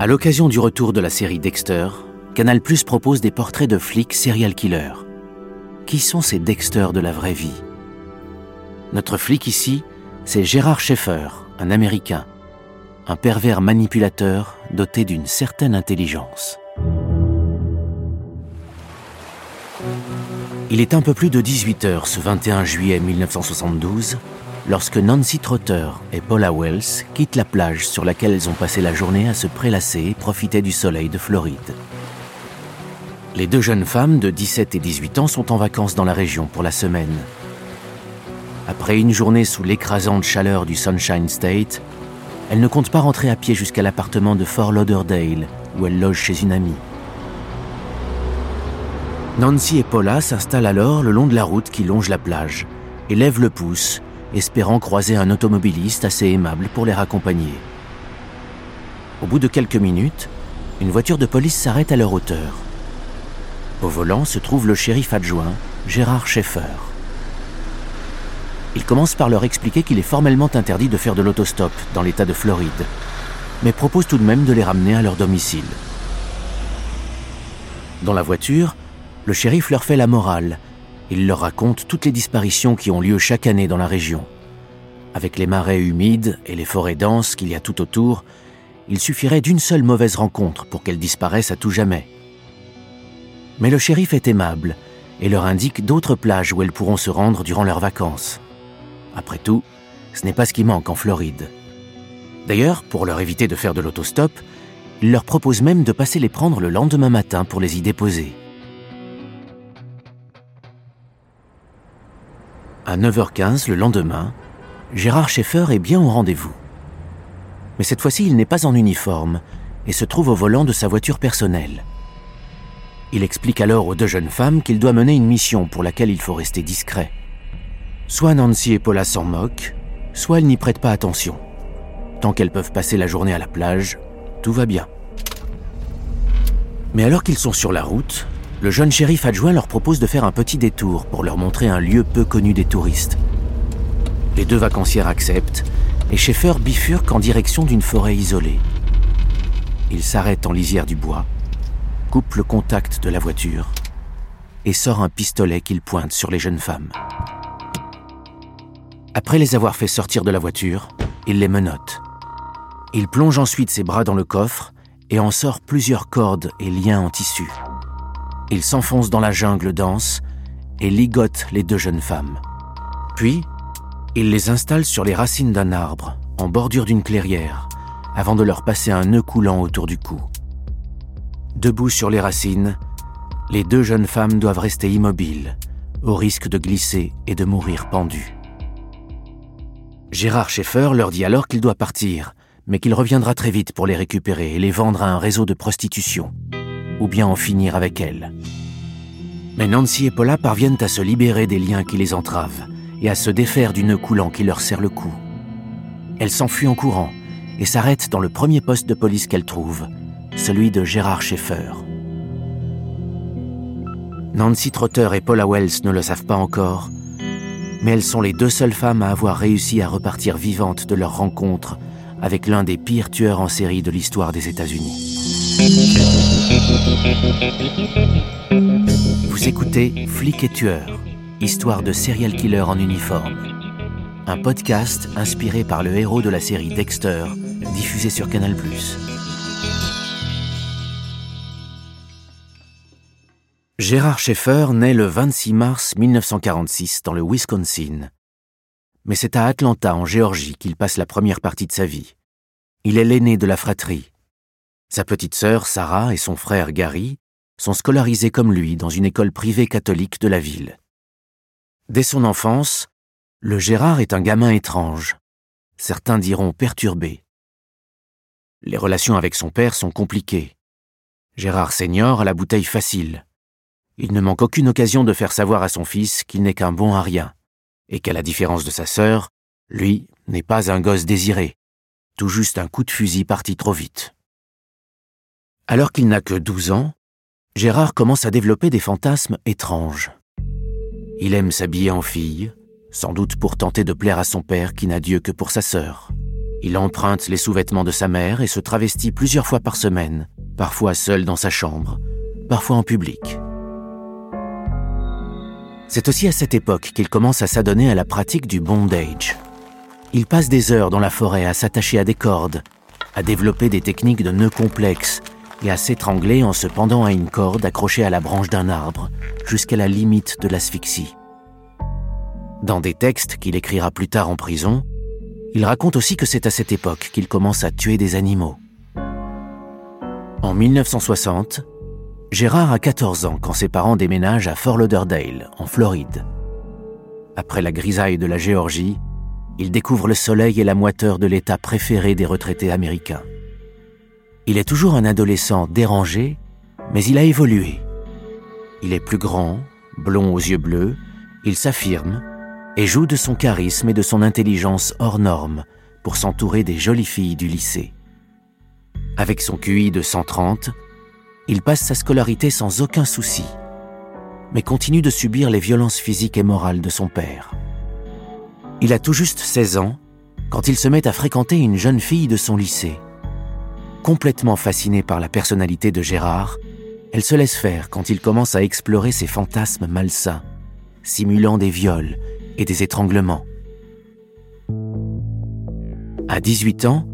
À l'occasion du retour de la série Dexter, Canal Plus propose des portraits de flics serial killers. Qui sont ces Dexter de la vraie vie? Notre flic ici, c'est Gérard Schaeffer, un Américain, un pervers manipulateur doté d'une certaine intelligence. Il est un peu plus de 18 heures ce 21 juillet 1972 lorsque Nancy Trotter et Paula Wells quittent la plage sur laquelle elles ont passé la journée à se prélasser et profiter du soleil de Floride. Les deux jeunes femmes de 17 et 18 ans sont en vacances dans la région pour la semaine. Après une journée sous l'écrasante chaleur du Sunshine State, elles ne comptent pas rentrer à pied jusqu'à l'appartement de Fort Lauderdale, où elles logent chez une amie. Nancy et Paula s'installent alors le long de la route qui longe la plage et lèvent le pouce, espérant croiser un automobiliste assez aimable pour les raccompagner. Au bout de quelques minutes, une voiture de police s'arrête à leur hauteur. Au volant se trouve le shérif adjoint, Gérard Schaeffer. Il commence par leur expliquer qu'il est formellement interdit de faire de l'autostop dans l'État de Floride, mais propose tout de même de les ramener à leur domicile. Dans la voiture, le shérif leur fait la morale. Il leur raconte toutes les disparitions qui ont lieu chaque année dans la région. Avec les marais humides et les forêts denses qu'il y a tout autour, il suffirait d'une seule mauvaise rencontre pour qu'elles disparaissent à tout jamais. Mais le shérif est aimable et leur indique d'autres plages où elles pourront se rendre durant leurs vacances. Après tout, ce n'est pas ce qui manque en Floride. D'ailleurs, pour leur éviter de faire de l'autostop, il leur propose même de passer les prendre le lendemain matin pour les y déposer. À 9h15 le lendemain, Gérard Schaeffer est bien au rendez-vous. Mais cette fois-ci, il n'est pas en uniforme et se trouve au volant de sa voiture personnelle. Il explique alors aux deux jeunes femmes qu'il doit mener une mission pour laquelle il faut rester discret. Soit Nancy et Paula s'en moquent, soit elles n'y prêtent pas attention. Tant qu'elles peuvent passer la journée à la plage, tout va bien. Mais alors qu'ils sont sur la route, le jeune shérif adjoint leur propose de faire un petit détour pour leur montrer un lieu peu connu des touristes. Les deux vacancières acceptent et Schaeffer bifurque en direction d'une forêt isolée. Il s'arrête en lisière du bois, coupe le contact de la voiture et sort un pistolet qu'il pointe sur les jeunes femmes. Après les avoir fait sortir de la voiture, il les menotte. Il plonge ensuite ses bras dans le coffre et en sort plusieurs cordes et liens en tissu. Il s'enfonce dans la jungle dense et ligote les deux jeunes femmes. Puis, il les installe sur les racines d'un arbre, en bordure d'une clairière, avant de leur passer un nœud coulant autour du cou. Debout sur les racines, les deux jeunes femmes doivent rester immobiles, au risque de glisser et de mourir pendues. Gérard Schaeffer leur dit alors qu'il doit partir, mais qu'il reviendra très vite pour les récupérer et les vendre à un réseau de prostitution ou bien en finir avec elle. Mais Nancy et Paula parviennent à se libérer des liens qui les entravent et à se défaire du nœud coulant qui leur serre le cou. Elles s'enfuient en courant et s'arrêtent dans le premier poste de police qu'elles trouvent, celui de Gérard Schaeffer. Nancy Trotter et Paula Wells ne le savent pas encore, mais elles sont les deux seules femmes à avoir réussi à repartir vivantes de leur rencontre avec l'un des pires tueurs en série de l'histoire des États-Unis. Vous écoutez Flic et tueur, histoire de serial killer en uniforme. Un podcast inspiré par le héros de la série Dexter, diffusé sur Canal+. Gérard Schaeffer naît le 26 mars 1946 dans le Wisconsin. Mais c'est à Atlanta, en Géorgie, qu'il passe la première partie de sa vie. Il est l'aîné de la fratrie. Sa petite sœur, Sarah, et son frère, Gary, sont scolarisés comme lui dans une école privée catholique de la ville. Dès son enfance, le Gérard est un gamin étrange. Certains diront perturbé. Les relations avec son père sont compliquées. Gérard senior a la bouteille facile. Il ne manque aucune occasion de faire savoir à son fils qu'il n'est qu'un bon à rien, et qu'à la différence de sa sœur, lui n'est pas un gosse désiré, tout juste un coup de fusil parti trop vite. Alors qu'il n'a que 12 ans, Gérard commence à développer des fantasmes étranges. Il aime s'habiller en fille, sans doute pour tenter de plaire à son père qui n'a Dieu que pour sa sœur. Il emprunte les sous-vêtements de sa mère et se travestit plusieurs fois par semaine, parfois seul dans sa chambre, parfois en public. C'est aussi à cette époque qu'il commence à s'adonner à la pratique du bondage. Il passe des heures dans la forêt à s'attacher à des cordes, à développer des techniques de nœuds complexes et à s'étrangler en se pendant à une corde accrochée à la branche d'un arbre, jusqu'à la limite de l'asphyxie. Dans des textes qu'il écrira plus tard en prison, il raconte aussi que c'est à cette époque qu'il commence à tuer des animaux. En 1960, Gérard a 14 ans quand ses parents déménagent à Fort Lauderdale, en Floride. Après la grisaille de la Géorgie, il découvre le soleil et la moiteur de l'état préféré des retraités américains. Il est toujours un adolescent dérangé, mais il a évolué. Il est plus grand, blond aux yeux bleus, il s'affirme et joue de son charisme et de son intelligence hors norme pour s'entourer des jolies filles du lycée. Avec son QI de 130, il passe sa scolarité sans aucun souci, mais continue de subir les violences physiques et morales de son père. Il a tout juste 16 ans quand il se met à fréquenter une jeune fille de son lycée. Complètement fascinée par la personnalité de Gérard, elle se laisse faire quand il commence à explorer ses fantasmes malsains, simulant des viols et des étranglements. À 18 ans,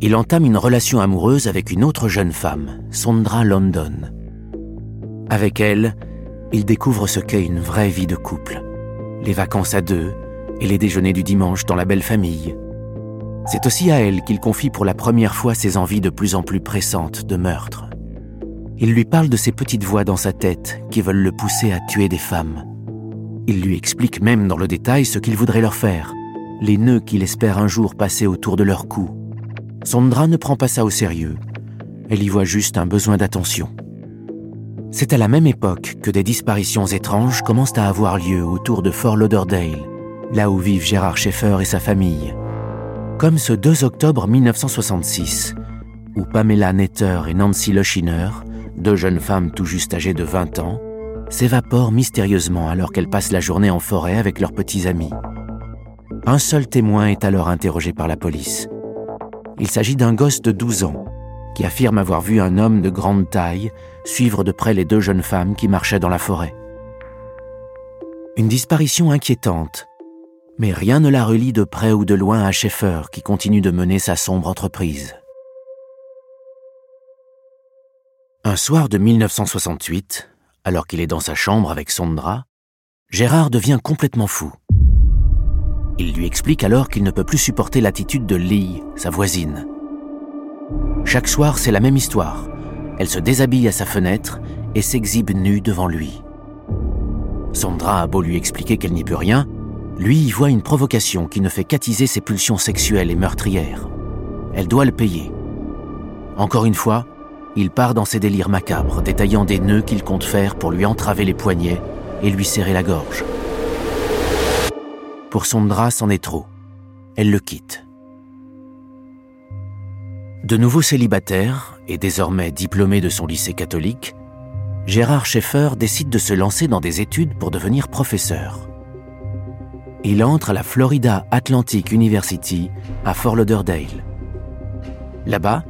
il entame une relation amoureuse avec une autre jeune femme, Sondra London. Avec elle, il découvre ce qu'est une vraie vie de couple. Les vacances à deux et les déjeuners du dimanche dans la belle famille. C'est aussi à elle qu'il confie pour la première fois ses envies de plus en plus pressantes de meurtre. Il lui parle de ces petites voix dans sa tête qui veulent le pousser à tuer des femmes. Il lui explique même dans le détail ce qu'il voudrait leur faire, les nœuds qu'il espère un jour passer autour de leur cou, Sondra ne prend pas ça au sérieux. Elle y voit juste un besoin d'attention. C'est à la même époque que des disparitions étranges commencent à avoir lieu autour de Fort Lauderdale, là où vivent Gérard Schaeffer et sa famille. Comme ce 2 octobre 1966, où Pamela Netter et Nancy Loschiner, deux jeunes femmes tout juste âgées de 20 ans, s'évaporent mystérieusement alors qu'elles passent la journée en forêt avec leurs petits amis. Un seul témoin est alors interrogé par la police. Il s'agit d'un gosse de 12 ans qui affirme avoir vu un homme de grande taille suivre de près les deux jeunes femmes qui marchaient dans la forêt. Une disparition inquiétante, mais rien ne la relie de près ou de loin à Schaeffer qui continue de mener sa sombre entreprise. Un soir de 1968, alors qu'il est dans sa chambre avec Sondra, Gérard devient complètement fou. Il lui explique alors qu'il ne peut plus supporter l'attitude de Lee, sa voisine. Chaque soir, c'est la même histoire. Elle se déshabille à sa fenêtre et s'exhibe nue devant lui. Sandra a beau lui expliquer qu'elle n'y peut rien, lui y voit une provocation qui ne fait qu'attiser ses pulsions sexuelles et meurtrières. Elle doit le payer. Encore une fois, il part dans ses délires macabres, détaillant des nœuds qu'il compte faire pour lui entraver les poignets et lui serrer la gorge. Pour Sondra, c'en est trop. Elle le quitte. De nouveau célibataire et désormais diplômé de son lycée catholique, Gérard Schaeffer décide de se lancer dans des études pour devenir professeur. Il entre à la Florida Atlantic University à Fort Lauderdale. Là-bas,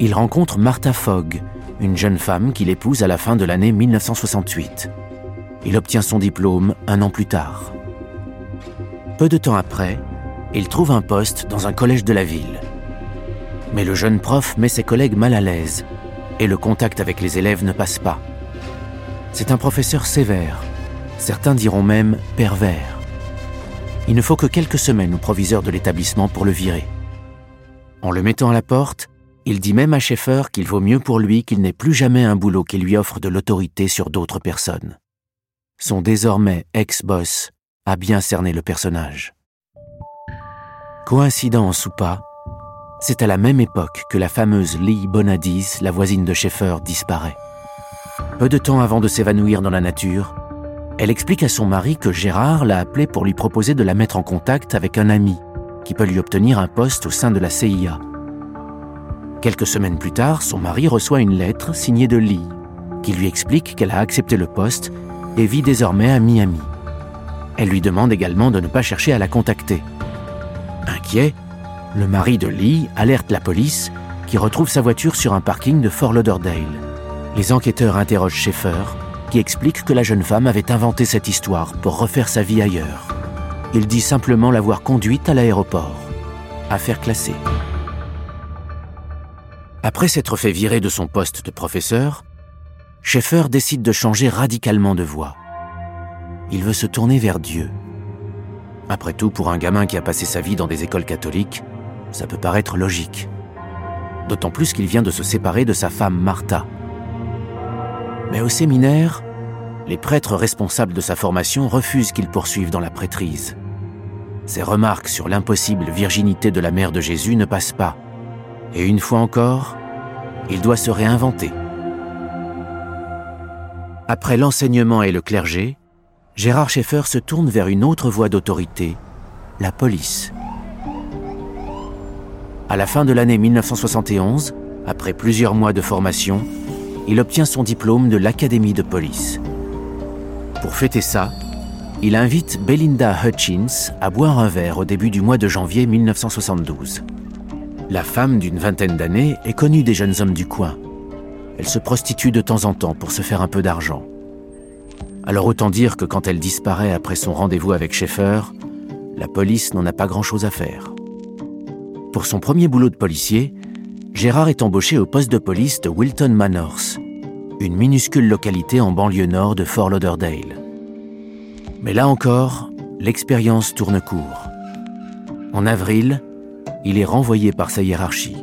il rencontre Martha Fogg, une jeune femme qu'il épouse à la fin de l'année 1968. Il obtient son diplôme un an plus tard. Peu de temps après, il trouve un poste dans un collège de la ville. Mais le jeune prof met ses collègues mal à l'aise et le contact avec les élèves ne passe pas. C'est un professeur sévère, certains diront même pervers. Il ne faut que quelques semaines au proviseur de l'établissement pour le virer. En le mettant à la porte, il dit même à Schaeffer qu'il vaut mieux pour lui qu'il n'ait plus jamais un boulot qui lui offre de l'autorité sur d'autres personnes. Son désormais ex-boss a bien cerné le personnage. Coïncidence ou pas, c'est à la même époque que la fameuse Lee Bonadis, la voisine de Schaeffer, disparaît. Peu de temps avant de s'évanouir dans la nature, elle explique à son mari que Gérard l'a appelée pour lui proposer de la mettre en contact avec un ami qui peut lui obtenir un poste au sein de la CIA. Quelques semaines plus tard, son mari reçoit une lettre signée de Lee qui lui explique qu'elle a accepté le poste et vit désormais à Miami. Elle lui demande également de ne pas chercher à la contacter. Inquiet, Le mari de Lee alerte la police qui retrouve sa voiture sur un parking de Fort Lauderdale. Les enquêteurs interrogent Schaeffer qui explique que la jeune femme avait inventé cette histoire pour refaire sa vie ailleurs. Il dit simplement l'avoir conduite à l'aéroport. Affaire classée. Après s'être fait virer de son poste de professeur, Schaeffer décide de changer radicalement de voie. Il veut se tourner vers Dieu. Après tout, pour un gamin qui a passé sa vie dans des écoles catholiques, ça peut paraître logique. D'autant plus qu'il vient de se séparer de sa femme Martha. Mais au séminaire, les prêtres responsables de sa formation refusent qu'il poursuive dans la prêtrise. Ses remarques sur l'impossible virginité de la mère de Jésus ne passent pas. Et une fois encore, il doit se réinventer. Après l'enseignement et le clergé, Gérard Schaeffer se tourne vers une autre voie d'autorité, la police. À la fin de l'année 1971, après plusieurs mois de formation, il obtient son diplôme de l'Académie de police. Pour fêter ça, il invite Belinda Hutchins à boire un verre au début du mois de janvier 1972. La femme d'une vingtaine d'années est connue des jeunes hommes du coin. Elle se prostitue de temps en temps pour se faire un peu d'argent. Alors autant dire que quand elle disparaît après son rendez-vous avec Schaeffer, la police n'en a pas grand-chose à faire. Pour son premier boulot de policier, Gérard est embauché au poste de police de Wilton Manors, une minuscule localité en banlieue nord de Fort Lauderdale. Mais là encore, l'expérience tourne court. En avril, il est renvoyé par sa hiérarchie.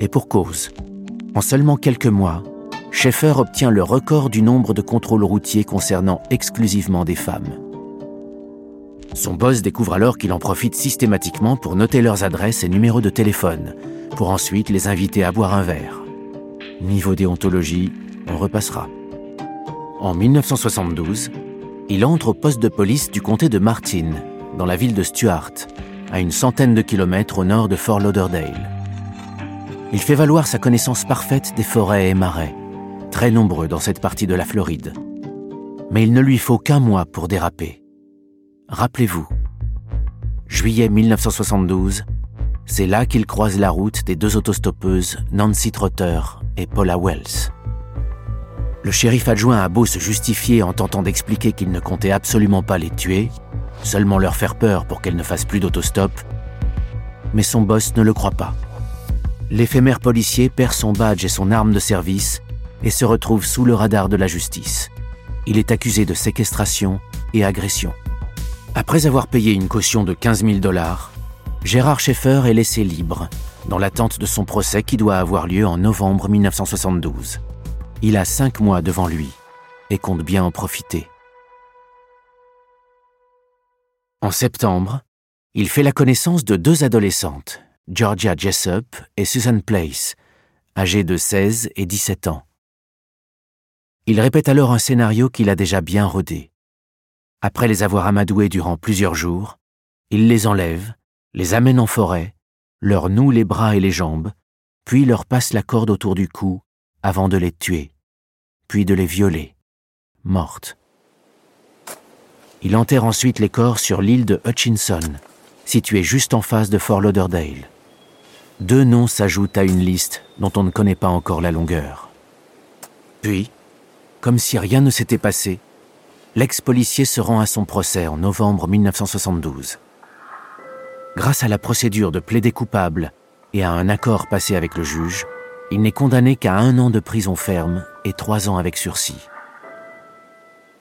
Et pour cause. En seulement quelques mois, Schaeffer obtient le record du nombre de contrôles routiers concernant exclusivement des femmes. Son boss découvre alors qu'il en profite systématiquement pour noter leurs adresses et numéros de téléphone, pour ensuite les inviter à boire un verre. Niveau déontologie, on repassera. En 1972, il entre au poste de police du comté de Martin, dans la ville de Stuart, à une centaine de kilomètres au nord de Fort Lauderdale. Il fait valoir sa connaissance parfaite des forêts et marais, très nombreux dans cette partie de la Floride. Mais il ne lui faut qu'un mois pour déraper. Rappelez-vous, juillet 1972, c'est là qu'il croise la route des deux autostoppeuses Nancy Trotter et Paula Wells. Le shérif adjoint a beau se justifier en tentant d'expliquer qu'il ne comptait absolument pas les tuer, seulement leur faire peur pour qu'elles ne fassent plus d'autostop, mais son boss ne le croit pas. L'éphémère policier perd son badge et son arme de service et se retrouve sous le radar de la justice. Il est accusé de séquestration et agression. Après avoir payé une caution de 15 000 dollars, Gérard Schaeffer est laissé libre, dans l'attente de son procès qui doit avoir lieu en novembre 1972. Il a cinq mois devant lui et compte bien en profiter. En septembre, il fait la connaissance de deux adolescentes, Georgia Jessup et Susan Place, âgées de 16 et 17 ans. Il répète alors un scénario qu'il a déjà bien rodé. Après les avoir amadouées durant plusieurs jours, il les enlève, les amène en forêt, leur noue les bras et les jambes, puis leur passe la corde autour du cou avant de les tuer, puis de les violer, mortes. Il enterre ensuite les corps sur l'île de Hutchinson, située juste en face de Fort Lauderdale. Deux noms s'ajoutent à une liste dont on ne connaît pas encore la longueur. Puis, comme si rien ne s'était passé, l'ex-policier se rend à son procès en novembre 1972. Grâce à la procédure de plaider coupable et à un accord passé avec le juge, il n'est condamné qu'à un an de prison ferme et trois ans avec sursis.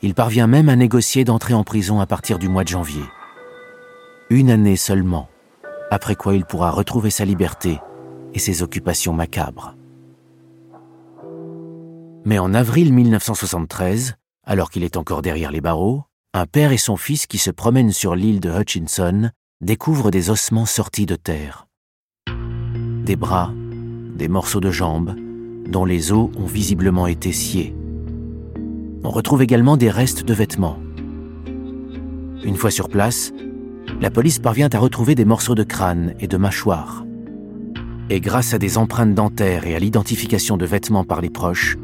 Il parvient même à négocier d'entrer en prison à partir du mois de janvier. Une année seulement, après quoi il pourra retrouver sa liberté et ses occupations macabres. Mais en avril 1973, alors qu'il est encore derrière les barreaux, un père et son fils qui se promènent sur l'île de Hutchinson découvrent des ossements sortis de terre. Des bras, des morceaux de jambes, dont les os ont visiblement été sciés. On retrouve également des restes de vêtements. Une fois sur place, la police parvient à retrouver des morceaux de crâne et de mâchoire. Et grâce à des empreintes dentaires et à l'identification de vêtements par les proches,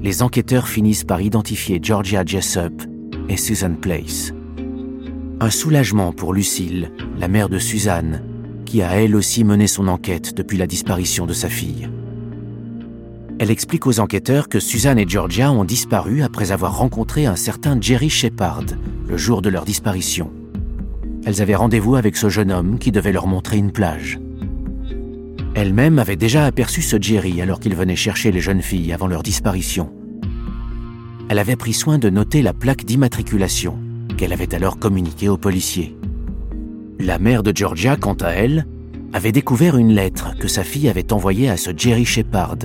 les enquêteurs finissent par identifier Georgia Jessup et Susan Place. Un soulagement pour Lucille, la mère de Suzanne, qui a elle aussi mené son enquête depuis la disparition de sa fille. Elle explique aux enquêteurs que Suzanne et Georgia ont disparu après avoir rencontré un certain Jerry Shepard le jour de leur disparition. Elles avaient rendez-vous avec ce jeune homme qui devait leur montrer une plage. Elle-même avait déjà aperçu ce Jerry alors qu'il venait chercher les jeunes filles avant leur disparition. Elle avait pris soin de noter la plaque d'immatriculation qu'elle avait alors communiquée aux policiers. La mère de Georgia, quant à elle, avait découvert une lettre que sa fille avait envoyée à ce Jerry Shepard,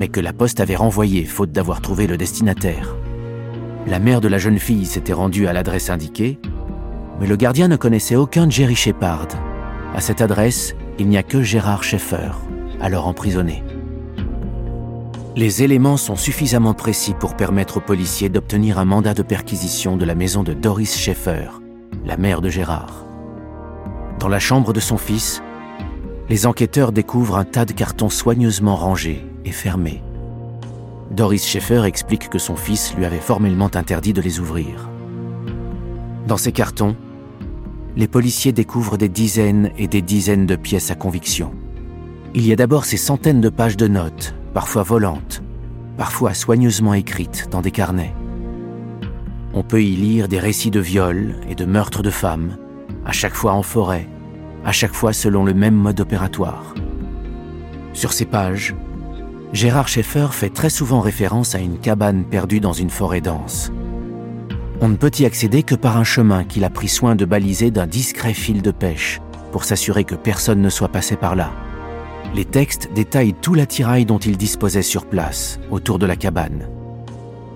mais que la poste avait renvoyée faute d'avoir trouvé le destinataire. La mère de la jeune fille s'était rendue à l'adresse indiquée, mais le gardien ne connaissait aucun Jerry Shepard. À cette adresse, il n'y a que Gérard Schaeffer, alors emprisonné. Les éléments sont suffisamment précis pour permettre aux policiers d'obtenir un mandat de perquisition de la maison de Doris Schaeffer, la mère de Gérard. Dans la chambre de son fils, les enquêteurs découvrent un tas de cartons soigneusement rangés et fermés. Doris Schaeffer explique que son fils lui avait formellement interdit de les ouvrir. Dans ces cartons, les policiers découvrent des dizaines et des dizaines de pièces à conviction. Il y a d'abord ces centaines de pages de notes, parfois volantes, parfois soigneusement écrites dans des carnets. On peut y lire des récits de viols et de meurtres de femmes, à chaque fois en forêt, à chaque fois selon le même mode opératoire. Sur ces pages, Gérard Schaeffer fait très souvent référence à une cabane perdue dans une forêt dense. On ne peut y accéder que par un chemin qu'il a pris soin de baliser d'un discret fil de pêche pour s'assurer que personne ne soit passé par là. Les textes détaillent tout l'attirail dont il disposait sur place, autour de la cabane.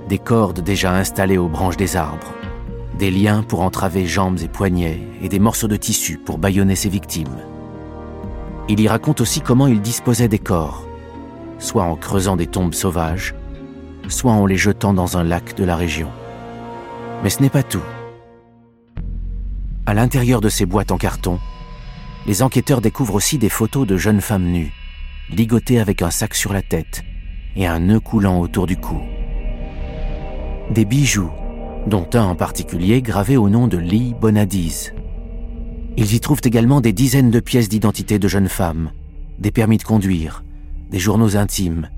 Des cordes déjà installées aux branches des arbres, des liens pour entraver jambes et poignets, et des morceaux de tissu pour bâillonner ses victimes. Il y raconte aussi comment il disposait des corps, soit en creusant des tombes sauvages, soit en les jetant dans un lac de la région. Mais ce n'est pas tout. À l'intérieur de ces boîtes en carton, les enquêteurs découvrent aussi des photos de jeunes femmes nues, ligotées avec un sac sur la tête et un nœud coulant autour du cou. Des bijoux dont un en particulier gravé au nom de Lee Bonadise. Ils y trouvent également des dizaines de pièces d'identité de jeunes femmes, des permis de conduire, des journaux intimes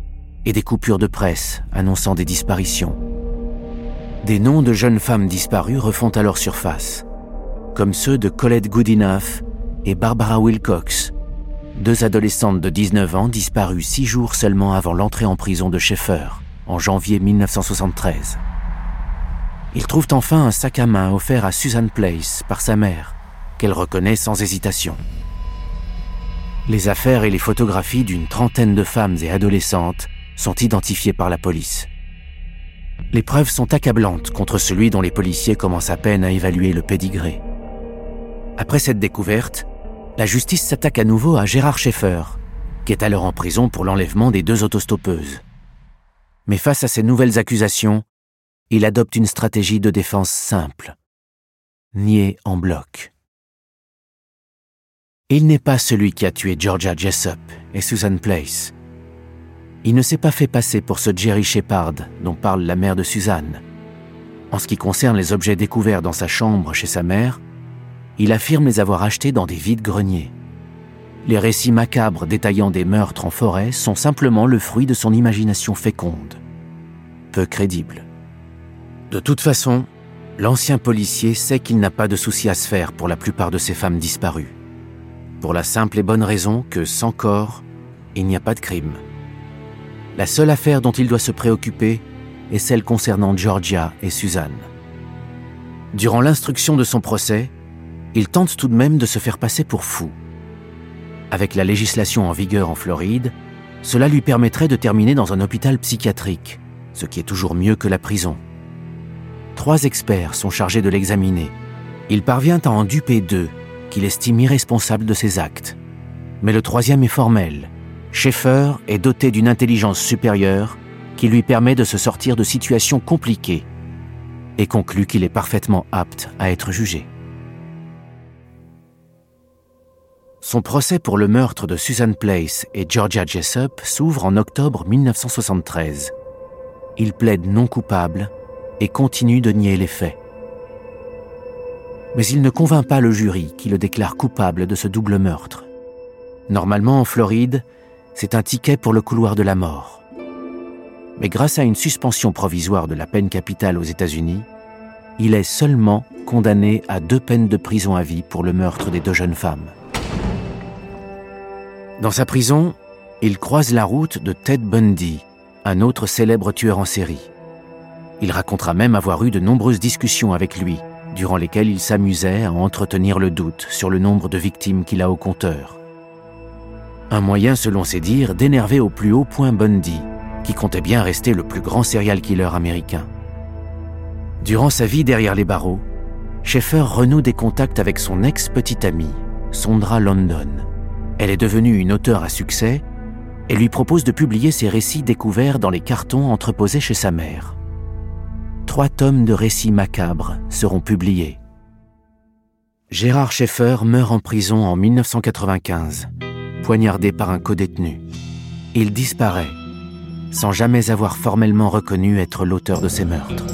et des coupures de presse annonçant des disparitions. Des noms de jeunes femmes disparues refont alors surface, comme ceux de Colette Goodenough et Barbara Wilcox, deux adolescentes de 19 ans disparues six jours seulement avant l'entrée en prison de Schaeffer, en janvier 1973. Ils trouvent enfin un sac à main offert à Susan Place par sa mère, qu'elle reconnaît sans hésitation. Les affaires et les photographies d'une trentaine de femmes et adolescentes sont identifiées par la police. Les preuves sont accablantes contre celui dont les policiers commencent à peine à évaluer le pédigré. Après cette découverte, la justice s'attaque à nouveau à Gérard Schaeffer, qui est alors en prison pour l'enlèvement des deux autostoppeuses. Mais face à ces nouvelles accusations, il adopte une stratégie de défense simple. Nier en bloc. Il n'est pas celui qui a tué Georgia Jessup et Susan Place. Il ne s'est pas fait passer pour ce Jerry Shepard dont parle la mère de Suzanne. En ce qui concerne les objets découverts dans sa chambre chez sa mère, il affirme les avoir achetés dans des vides greniers. Les récits macabres détaillant des meurtres en forêt sont simplement le fruit de son imagination féconde. Peu crédible. De toute façon, l'ancien policier sait qu'il n'a pas de souci à se faire pour la plupart de ces femmes disparues. Pour la simple et bonne raison que, sans corps, il n'y a pas de crime. La seule affaire dont il doit se préoccuper est celle concernant Georgia et Suzanne. Durant l'instruction de son procès, il tente tout de même de se faire passer pour fou. Avec la législation en vigueur en Floride, cela lui permettrait de terminer dans un hôpital psychiatrique, ce qui est toujours mieux que la prison. Trois experts sont chargés de l'examiner. Il parvient à en duper deux, qu'il estime irresponsables de ses actes. Mais le troisième est formel. Schaeffer est doté d'une intelligence supérieure qui lui permet de se sortir de situations compliquées et conclut qu'il est parfaitement apte à être jugé. Son procès pour le meurtre de Susan Place et Georgia Jessup s'ouvre en octobre 1973. Il plaide non coupable et continue de nier les faits. Mais il ne convainc pas le jury qui le déclare coupable de ce double meurtre. Normalement, en Floride, c'est un ticket pour le couloir de la mort. Mais grâce à une suspension provisoire de la peine capitale aux États-Unis, il est seulement condamné à deux peines de prison à vie pour le meurtre des deux jeunes femmes. Dans sa prison, il croise la route de Ted Bundy, un autre célèbre tueur en série. Il racontera même avoir eu de nombreuses discussions avec lui, durant lesquelles il s'amusait à entretenir le doute sur le nombre de victimes qu'il a au compteur. Un moyen, selon ses dires, d'énerver au plus haut point Bundy, qui comptait bien rester le plus grand serial killer américain. Durant sa vie derrière les barreaux, Schaeffer renoue des contacts avec son ex-petite amie, Sondra London. Elle est devenue une auteure à succès et lui propose de publier ses récits découverts dans les cartons entreposés chez sa mère. Trois tomes de récits macabres seront publiés. Gérard Schaeffer meurt en prison en 1995, poignardé par un codétenu. Il disparaît, sans jamais avoir formellement reconnu être l'auteur de ces meurtres.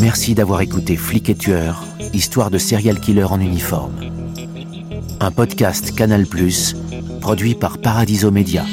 Merci d'avoir écouté Flic et Tueur, histoire de serial killer en uniforme. Un podcast Canal+, produit par Paradiso Media.